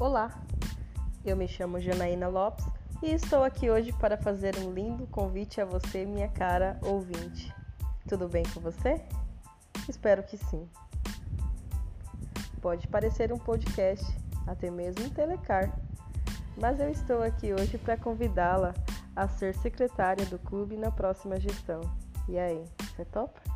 Olá, eu me chamo Janaína Lopes e estou aqui hoje para fazer um lindo convite a você, minha cara ouvinte. Tudo bem com você? Espero que sim. Pode parecer um podcast, até mesmo um telecar, mas eu estou aqui hoje para convidá-la a ser secretária do clube na próxima gestão. E aí, você topa?